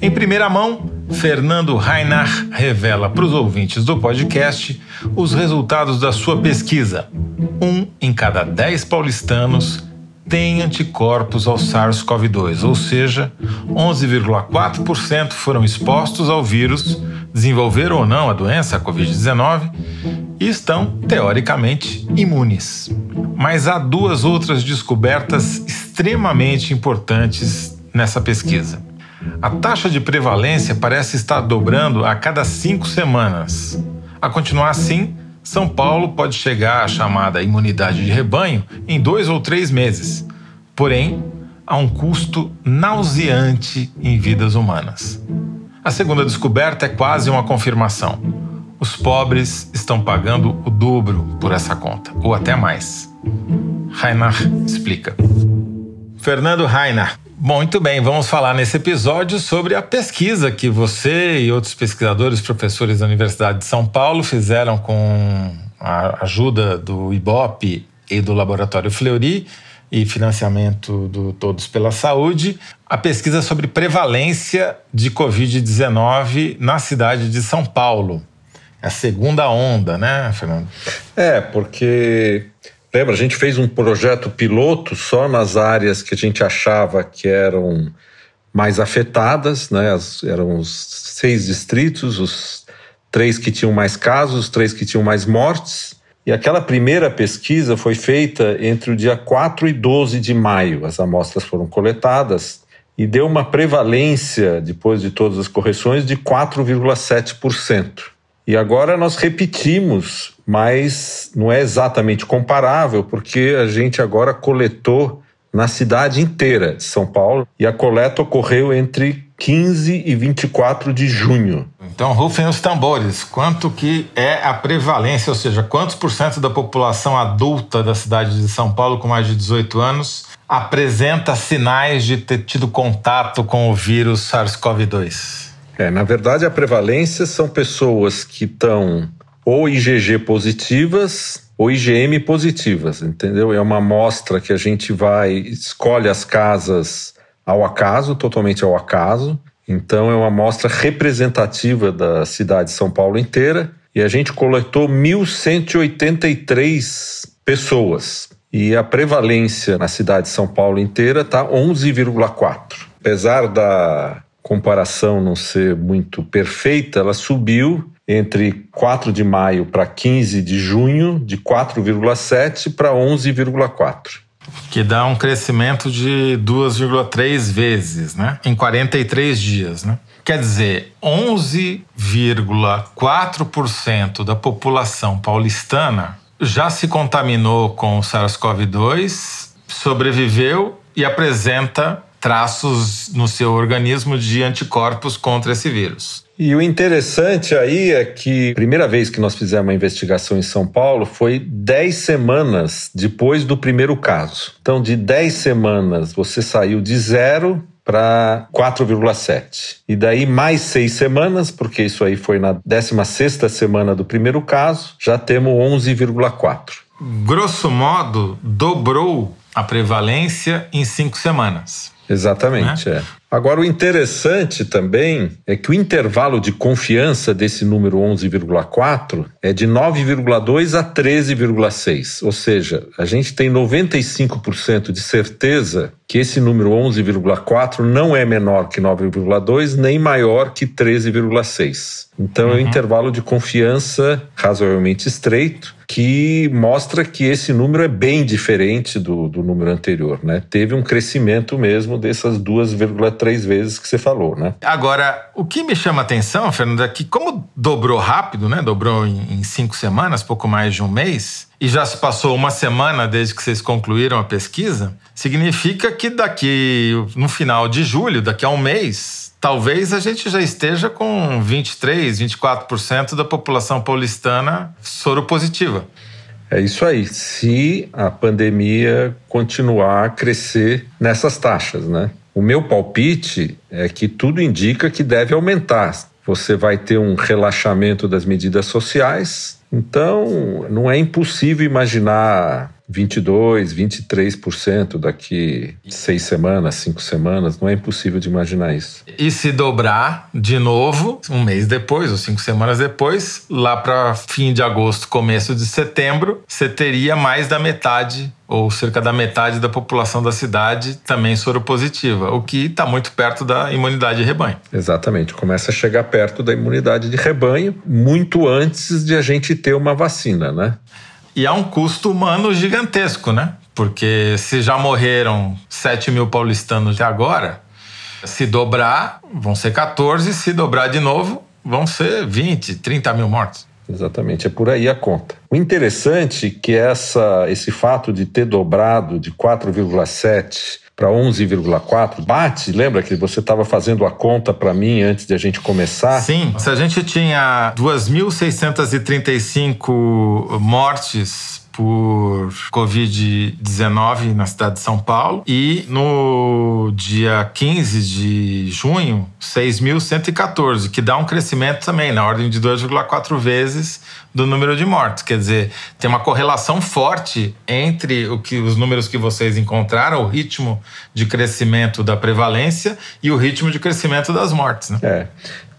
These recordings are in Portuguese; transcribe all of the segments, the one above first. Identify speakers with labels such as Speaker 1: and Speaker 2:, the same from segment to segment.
Speaker 1: Em primeira mão, Fernando Reinach revela para os ouvintes do podcast os resultados da sua pesquisa. Um em cada dez paulistanos tem anticorpos ao SARS-CoV-2, ou seja, 11,4% foram expostos ao vírus, desenvolveram ou não a doença, a Covid-19, e estão, teoricamente, imunes. Mas há duas outras descobertas extremamente importantes nessa pesquisa. A taxa de prevalência parece estar dobrando a cada cinco semanas. A continuar assim, São Paulo pode chegar à chamada imunidade de rebanho em dois ou três meses. Porém, há um custo nauseante em vidas humanas. A segunda descoberta é quase uma confirmação. Os pobres estão pagando o dobro por essa conta, ou até mais. Reinhard explica. Fernando Reinhard, muito bem, vamos falar nesse episódio sobre a pesquisa que você e outros pesquisadores, professores da Universidade de São Paulo fizeram com a ajuda do IBOP e do Laboratório Fleury e financiamento do Todos pela Saúde, a pesquisa sobre prevalência de Covid-19 na cidade de São Paulo. É a segunda onda, né, Fernando?
Speaker 2: É, porque Lembra, a gente fez um projeto piloto só nas áreas que a gente achava que eram mais afetadas, né? As, eram os seis distritos, os três que tinham mais casos, os três que tinham mais mortes. E aquela primeira pesquisa foi feita entre o dia 4 e 12 de maio. As amostras foram coletadas e deu uma prevalência, depois de todas as correções, de 4,7%. E agora nós repetimos, mas não é exatamente comparável, porque a gente agora coletou na cidade inteira de São Paulo e a coleta ocorreu entre 15 e 24 de junho.
Speaker 1: Então, rufem os tambores. Quanto que é a prevalência, ou seja, quantos por cento da população adulta da cidade de São Paulo com mais de 18 anos apresenta sinais de ter tido contato com o vírus SARS-CoV-2?
Speaker 2: É, na verdade, a prevalência são pessoas que estão ou IgG positivas ou IgM positivas, entendeu? É uma amostra que a gente vai, escolhe as casas ao acaso, totalmente ao acaso. Então, é uma amostra representativa da cidade de São Paulo inteira. E a gente coletou 1.183 pessoas. E a prevalência na cidade de São Paulo inteira está 11,4. Apesar da comparação não ser muito perfeita, ela subiu entre 4 de maio para 15 de junho, de 4,7 para 11,4.
Speaker 1: Que dá um crescimento de 2,3 vezes, né? Em 43 dias, né? Quer dizer, 11,4% da população paulistana já se contaminou com o SARS-CoV-2, sobreviveu e apresenta traços no seu organismo de anticorpos contra esse vírus.
Speaker 2: E o interessante aí é que a primeira vez que nós fizemos uma investigação em São Paulo foi 10 semanas depois do primeiro caso. Então, de 10 semanas, você saiu de zero para 4,7. E daí mais seis semanas, porque isso aí foi na 16ª semana do primeiro caso, já temos 11,4.
Speaker 1: Grosso modo, dobrou a prevalência em cinco semanas.
Speaker 2: Exatamente, né? é. Agora, o interessante também é que o intervalo de confiança desse número 11,4 é de 9,2 a 13,6. Ou seja, a gente tem 95% de certeza que esse número 11,4 não é menor que 9,2 nem maior que 13,6. Então uhum. é um intervalo de confiança razoavelmente estreito que mostra que esse número é bem diferente do, do número anterior, né? Teve um crescimento mesmo dessas 2,3 vezes que você falou, né?
Speaker 1: Agora, o que me chama a atenção, Fernando, é que como dobrou rápido, né? Dobrou em, em cinco semanas, pouco mais de um mês, e já se passou uma semana desde que vocês concluíram a pesquisa, significa que daqui, no final de julho, daqui a um mês, talvez a gente já esteja com 23, 24% da população paulistana soropositiva.
Speaker 2: É isso aí. Se a pandemia continuar a crescer nessas taxas, né? O meu palpite é que tudo indica que deve aumentar. Você vai ter um relaxamento das medidas sociais, então não é impossível imaginar 22, 23% daqui seis semanas, cinco semanas, não é impossível de imaginar isso.
Speaker 1: E se dobrar de novo, um mês depois ou cinco semanas depois, lá para fim de agosto, começo de setembro, você teria mais da metade ou cerca da metade da população da cidade também soropositiva, o que está muito perto da imunidade de rebanho.
Speaker 2: Exatamente, começa a chegar perto da imunidade de rebanho muito antes de a gente ter uma vacina, né?
Speaker 1: E há um custo humano gigantesco, né? Porque se já morreram 7 mil paulistanos até agora, se dobrar, vão ser 14, se dobrar de novo, vão ser 20, 30 mil mortos.
Speaker 2: Exatamente, é por aí a conta. O interessante é que essa, esse fato de ter dobrado de 4,7 para 11,4 bate, lembra que você estava fazendo a conta para mim antes de a gente começar?
Speaker 1: Sim, se a gente tinha 2.635 mortes por Covid-19 na cidade de São Paulo. E no dia 15 de junho, 6.114, que dá um crescimento também, na ordem de 2,4 vezes do número de mortes. Quer dizer, tem uma correlação forte entre o que os números que vocês encontraram, o ritmo de crescimento da prevalência e o ritmo de crescimento das mortes. Né?
Speaker 2: É.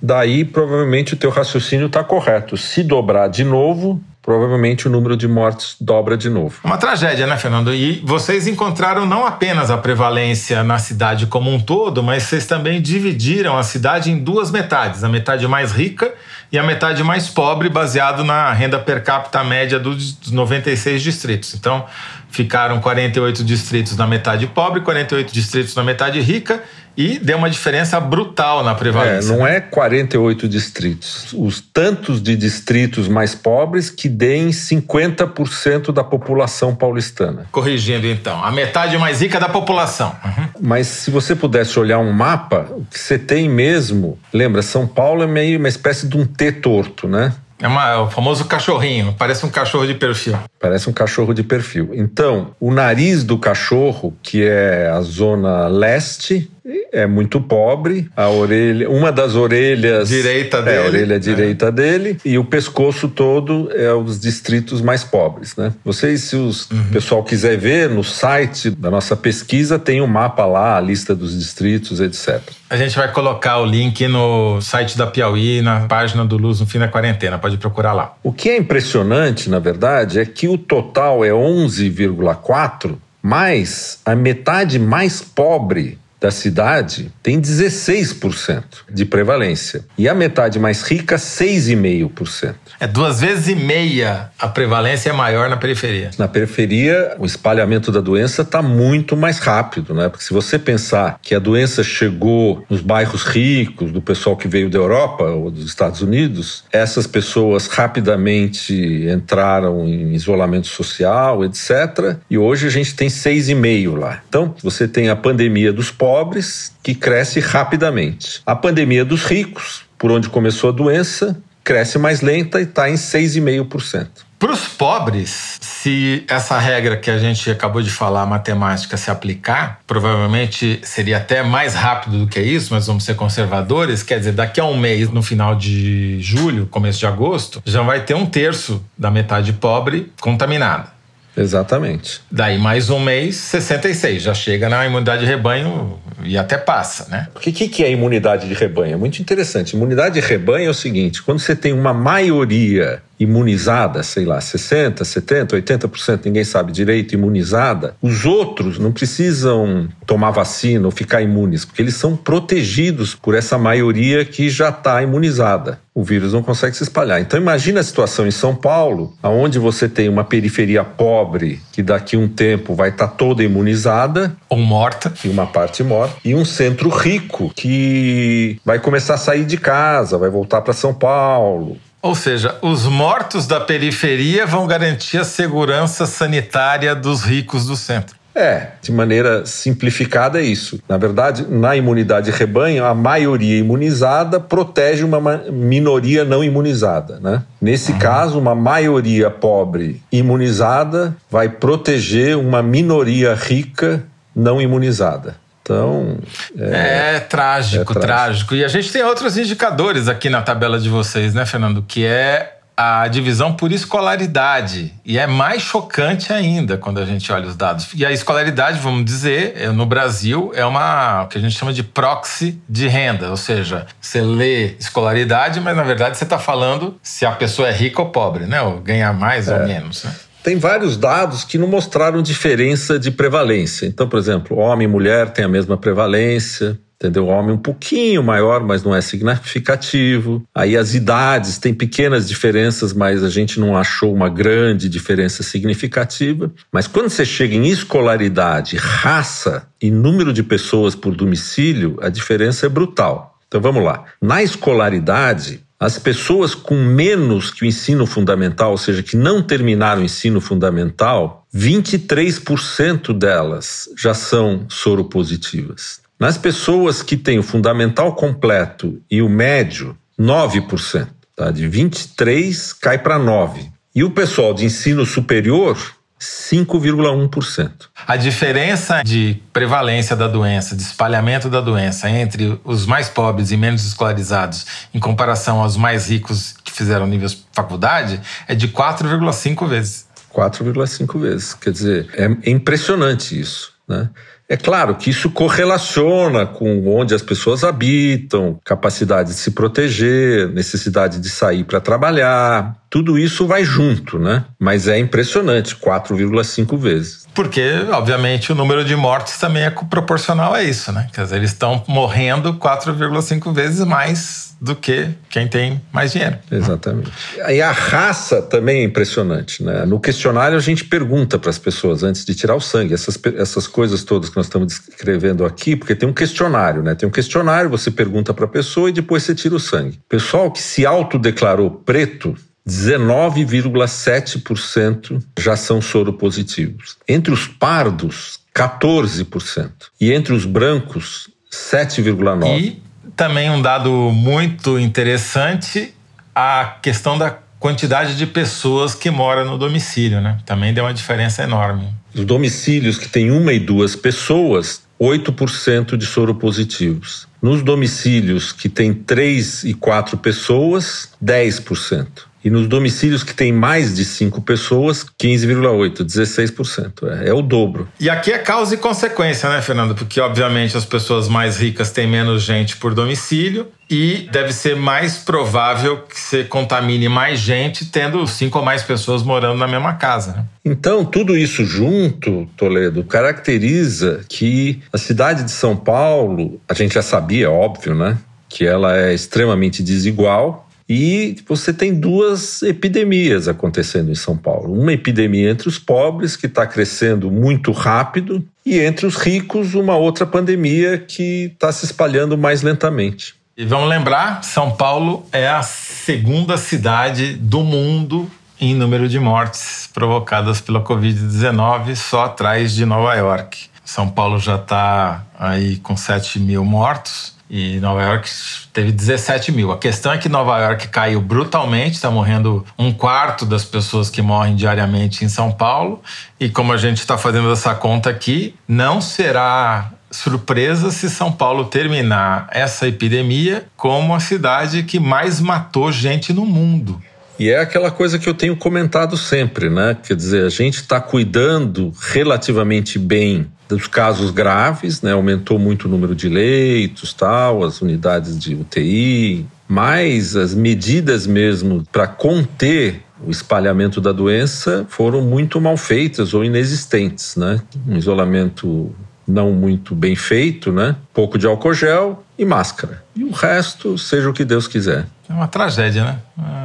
Speaker 2: Daí, provavelmente, o teu raciocínio está correto. Se dobrar de novo, provavelmente o número de mortes dobra de novo.
Speaker 1: Uma tragédia, né, Fernando? E vocês encontraram não apenas a prevalência na cidade como um todo, mas vocês também dividiram a cidade em duas metades: a metade mais rica e a metade mais pobre, baseado na renda per capita média dos 96 distritos. Então, ficaram 48 distritos na metade pobre, 48 distritos na metade rica e deu uma diferença brutal na prevalência.
Speaker 2: É, não é 48 distritos. Os tantos de distritos mais pobres que deem 50% da população paulistana.
Speaker 1: Corrigindo então, a metade mais rica da população. Uhum.
Speaker 2: Mas se você pudesse olhar um mapa, o que você tem mesmo, lembra, São Paulo é meio uma espécie de um T torto, né?
Speaker 1: É, uma, é o famoso cachorrinho, parece um cachorro de perfil.
Speaker 2: Parece um cachorro de perfil. Então, o nariz do cachorro, que é a zona leste, é muito pobre. A orelha, uma das orelhas
Speaker 1: direita dele,
Speaker 2: é a orelha direita é. dele e o pescoço todo é os distritos mais pobres, né? Vocês, se o uhum. pessoal quiser ver no site da nossa pesquisa tem um mapa lá, a lista dos distritos, etc.
Speaker 1: A gente vai colocar o link no site da Piauí, na página do Luz no fim da quarentena. Pode procurar lá.
Speaker 2: O que é impressionante, na verdade, é que o total é 11,4, mas a metade mais pobre da cidade tem 16% de prevalência. E a metade mais rica, 6,5%.
Speaker 1: É duas vezes e meia a prevalência é maior na periferia.
Speaker 2: Na periferia, o espalhamento da doença está muito mais rápido, né? Porque se você pensar que a doença chegou nos bairros ricos, do pessoal que veio da Europa ou dos Estados Unidos, essas pessoas rapidamente entraram em isolamento social, etc. E hoje a gente tem 6,5 lá. Então, você tem a pandemia dos pobres pobres, que cresce rapidamente. A pandemia dos ricos, por onde começou a doença, cresce mais lenta e está em 6,5%.
Speaker 1: Para os pobres, se essa regra que a gente acabou de falar, matemática, se aplicar, provavelmente seria até mais rápido do que isso, mas vamos ser conservadores. Quer dizer, daqui a um mês, no final de julho, começo de agosto, já vai ter um terço da metade pobre contaminada.
Speaker 2: Exatamente.
Speaker 1: Daí mais um mês, 66. Já chega na imunidade de rebanho e até passa, né?
Speaker 2: O que, que é imunidade de rebanho? É muito interessante. Imunidade de rebanho é o seguinte: quando você tem uma maioria imunizada, sei lá, 60, 70, 80%, ninguém sabe direito, imunizada, os outros não precisam tomar vacina ou ficar imunes, porque eles são protegidos por essa maioria que já está imunizada. O vírus não consegue se espalhar. Então imagina a situação em São Paulo, onde você tem uma periferia pobre que daqui a um tempo vai estar tá toda imunizada
Speaker 1: ou morta,
Speaker 2: e uma parte morta, e um centro rico que vai começar a sair de casa, vai voltar para São Paulo,
Speaker 1: ou seja, os mortos da periferia vão garantir a segurança sanitária dos ricos do centro.
Speaker 2: É, de maneira simplificada é isso. Na verdade, na imunidade rebanho, a maioria imunizada protege uma minoria não imunizada, né? Nesse uhum. caso, uma maioria pobre imunizada vai proteger uma minoria rica não imunizada. Então.
Speaker 1: É, é, trágico, é trágico, trágico. E a gente tem outros indicadores aqui na tabela de vocês, né, Fernando? Que é a divisão por escolaridade. E é mais chocante ainda quando a gente olha os dados. E a escolaridade, vamos dizer, é, no Brasil, é uma o que a gente chama de proxy de renda. Ou seja, você lê escolaridade, mas na verdade você está falando se a pessoa é rica ou pobre, né? Ou ganha mais é. ou menos. Né?
Speaker 2: Tem vários dados que não mostraram diferença de prevalência. Então, por exemplo, homem e mulher têm a mesma prevalência, entendeu? Homem um pouquinho maior, mas não é significativo. Aí as idades têm pequenas diferenças, mas a gente não achou uma grande diferença significativa. Mas quando você chega em escolaridade, raça e número de pessoas por domicílio, a diferença é brutal. Então vamos lá. Na escolaridade, as pessoas com menos que o ensino fundamental, ou seja, que não terminaram o ensino fundamental, 23% delas já são soropositivas. Nas pessoas que têm o fundamental completo e o médio, 9%. Tá? De 23 cai para 9. E o pessoal de ensino superior, 5,1%.
Speaker 1: A diferença de prevalência da doença, de espalhamento da doença entre os mais pobres e menos escolarizados em comparação aos mais ricos que fizeram nível faculdade é de 4,5 vezes.
Speaker 2: 4,5 vezes. Quer dizer, é impressionante isso. Né? É claro que isso correlaciona com onde as pessoas habitam, capacidade de se proteger, necessidade de sair para trabalhar. Tudo isso vai junto, né? Mas é impressionante 4,5 vezes.
Speaker 1: Porque, obviamente, o número de mortes também é proporcional a isso, né? Quer dizer, eles estão morrendo 4,5 vezes mais do que quem tem mais dinheiro.
Speaker 2: Exatamente. E a raça também é impressionante, né? No questionário a gente pergunta para as pessoas antes de tirar o sangue, essas, essas coisas todas que nós estamos descrevendo aqui, porque tem um questionário, né? Tem um questionário, você pergunta para a pessoa e depois você tira o sangue. Pessoal que se autodeclarou preto, 19,7% já são soropositivos. Entre os pardos, 14%. E entre os brancos, 7,9%.
Speaker 1: E também um dado muito interessante, a questão da quantidade de pessoas que moram no domicílio, né? Também deu uma diferença enorme.
Speaker 2: Os domicílios que têm uma e duas pessoas, 8% de soropositivos. Nos domicílios que têm três e quatro pessoas, 10%. E nos domicílios que tem mais de cinco pessoas, 15,8%, 16%. É, é o dobro.
Speaker 1: E aqui é causa e consequência, né, Fernando? Porque, obviamente, as pessoas mais ricas têm menos gente por domicílio e deve ser mais provável que você contamine mais gente tendo cinco ou mais pessoas morando na mesma casa. Né?
Speaker 2: Então, tudo isso junto, Toledo, caracteriza que a cidade de São Paulo, a gente já sabia, óbvio, né? Que ela é extremamente desigual e você tem duas epidemias acontecendo em São Paulo. Uma epidemia entre os pobres, que está crescendo muito rápido, e entre os ricos, uma outra pandemia que está se espalhando mais lentamente.
Speaker 1: E vamos lembrar: São Paulo é a segunda cidade do mundo em número de mortes provocadas pela Covid-19, só atrás de Nova York. São Paulo já está aí com 7 mil mortos e Nova York teve 17 mil. A questão é que Nova York caiu brutalmente, está morrendo um quarto das pessoas que morrem diariamente em São Paulo. E como a gente está fazendo essa conta aqui, não será surpresa se São Paulo terminar essa epidemia como a cidade que mais matou gente no mundo.
Speaker 2: E é aquela coisa que eu tenho comentado sempre, né? Quer dizer, a gente está cuidando relativamente bem dos casos graves, né? Aumentou muito o número de leitos, tal, as unidades de UTI, mas as medidas mesmo para conter o espalhamento da doença foram muito mal feitas ou inexistentes, né? Um isolamento não muito bem feito, né? Pouco de álcool gel e máscara. E o resto, seja o que Deus quiser.
Speaker 1: É uma tragédia, né?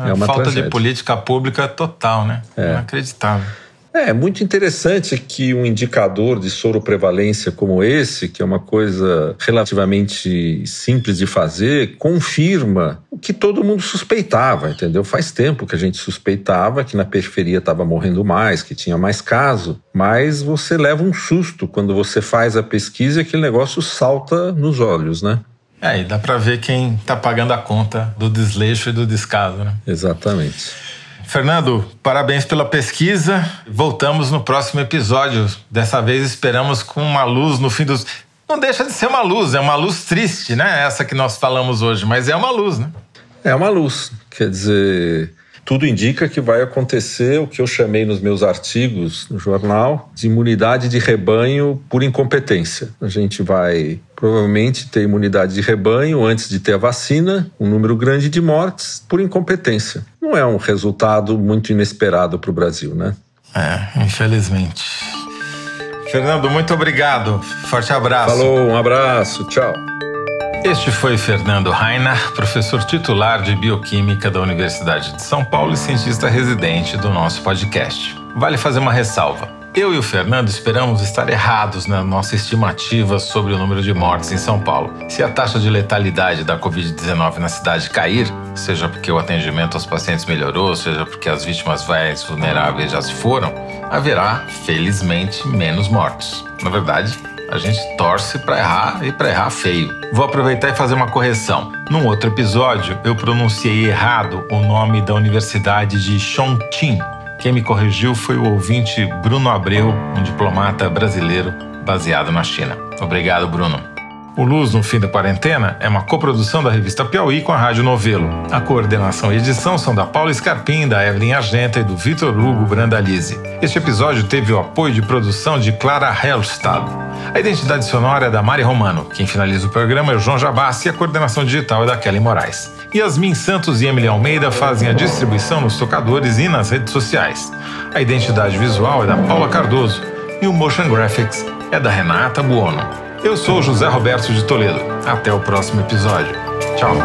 Speaker 1: É uma falta tragédia. de política pública total, né? É. Inacreditável.
Speaker 2: É, muito interessante que um indicador de soroprevalência como esse, que é uma coisa relativamente simples de fazer, confirma o que todo mundo suspeitava, entendeu? Faz tempo que a gente suspeitava que na periferia estava morrendo mais, que tinha mais caso, mas você leva um susto quando você faz a pesquisa e aquele negócio salta nos olhos, né?
Speaker 1: É, e dá para ver quem está pagando a conta do desleixo e do descaso, né?
Speaker 2: Exatamente.
Speaker 1: Fernando, parabéns pela pesquisa. Voltamos no próximo episódio. Dessa vez esperamos com uma luz no fim dos. Não deixa de ser uma luz, é uma luz triste, né? Essa que nós falamos hoje, mas é uma luz, né?
Speaker 2: É uma luz. Quer dizer, tudo indica que vai acontecer o que eu chamei nos meus artigos no jornal de imunidade de rebanho por incompetência. A gente vai provavelmente ter imunidade de rebanho antes de ter a vacina, um número grande de mortes por incompetência. Não é um resultado muito inesperado para o Brasil, né?
Speaker 1: É, infelizmente. Fernando, muito obrigado. Forte abraço.
Speaker 2: Falou, um abraço, tchau.
Speaker 1: Este foi Fernando Rainer, professor titular de Bioquímica da Universidade de São Paulo e cientista residente do nosso podcast. Vale fazer uma ressalva. Eu e o Fernando esperamos estar errados na nossa estimativa sobre o número de mortes em São Paulo. Se a taxa de letalidade da Covid-19 na cidade cair, seja porque o atendimento aos pacientes melhorou, seja porque as vítimas mais vulneráveis já se foram, haverá, felizmente, menos mortos. Na verdade, a gente torce para errar e para errar feio. Vou aproveitar e fazer uma correção. Num outro episódio, eu pronunciei errado o nome da Universidade de Chongqing. Quem me corrigiu foi o ouvinte Bruno Abreu, um diplomata brasileiro baseado na China. Obrigado, Bruno. O Luz no Fim da Quarentena é uma coprodução da revista Piauí com a Rádio Novelo. A coordenação e edição são da Paula Scarpim, da Evelyn Argenta e do Vitor Hugo Brandalize. Este episódio teve o apoio de produção de Clara Hellstad. A identidade sonora é da Mari Romano. Quem finaliza o programa é o João Jabassi e a coordenação digital é da Kelly Moraes. Yasmin Santos e Emily Almeida fazem a distribuição nos tocadores e nas redes sociais. A identidade visual é da Paula Cardoso e o Motion Graphics é da Renata Buono. Eu sou José Roberto de Toledo. Até o próximo episódio. Tchau.